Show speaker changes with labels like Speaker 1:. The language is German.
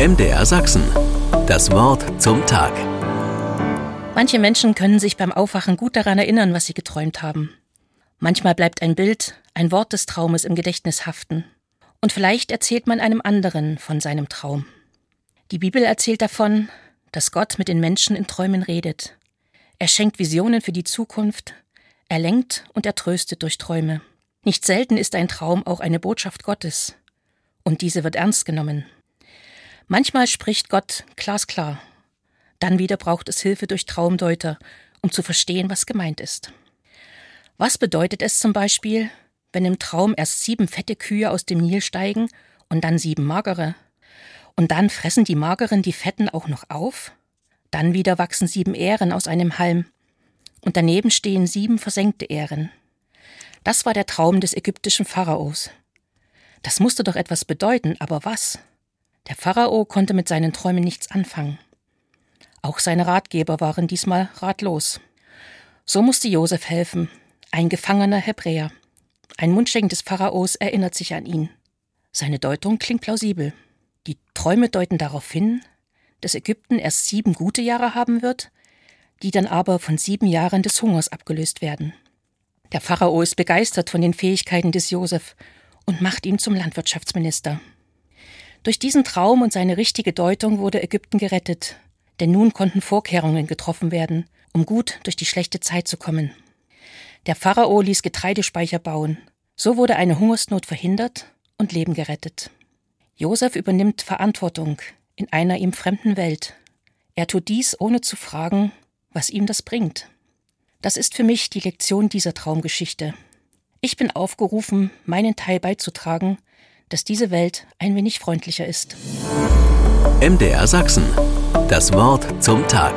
Speaker 1: MDR Sachsen. Das Wort zum Tag.
Speaker 2: Manche Menschen können sich beim Aufwachen gut daran erinnern, was sie geträumt haben. Manchmal bleibt ein Bild, ein Wort des Traumes im Gedächtnis haften. Und vielleicht erzählt man einem anderen von seinem Traum. Die Bibel erzählt davon, dass Gott mit den Menschen in Träumen redet. Er schenkt Visionen für die Zukunft, er lenkt und er tröstet durch Träume. Nicht selten ist ein Traum auch eine Botschaft Gottes. Und diese wird ernst genommen. Manchmal spricht Gott glasklar. Dann wieder braucht es Hilfe durch Traumdeuter, um zu verstehen, was gemeint ist. Was bedeutet es zum Beispiel, wenn im Traum erst sieben fette Kühe aus dem Nil steigen und dann sieben magere? Und dann fressen die mageren die fetten auch noch auf? Dann wieder wachsen sieben Ähren aus einem Halm. Und daneben stehen sieben versenkte Ähren. Das war der Traum des ägyptischen Pharaos. Das musste doch etwas bedeuten, aber was? Der Pharao konnte mit seinen Träumen nichts anfangen. Auch seine Ratgeber waren diesmal ratlos. So musste Josef helfen, ein gefangener Hebräer. Ein Mundschenk des Pharaos erinnert sich an ihn. Seine Deutung klingt plausibel. Die Träume deuten darauf hin, dass Ägypten erst sieben gute Jahre haben wird, die dann aber von sieben Jahren des Hungers abgelöst werden. Der Pharao ist begeistert von den Fähigkeiten des Josef und macht ihn zum Landwirtschaftsminister. Durch diesen Traum und seine richtige Deutung wurde Ägypten gerettet, denn nun konnten Vorkehrungen getroffen werden, um gut durch die schlechte Zeit zu kommen. Der Pharao ließ Getreidespeicher bauen, so wurde eine Hungersnot verhindert und Leben gerettet. Josef übernimmt Verantwortung in einer ihm fremden Welt. Er tut dies ohne zu fragen, was ihm das bringt. Das ist für mich die Lektion dieser Traumgeschichte. Ich bin aufgerufen, meinen Teil beizutragen, dass diese Welt ein wenig freundlicher ist.
Speaker 1: MDR Sachsen. Das Wort zum Tag.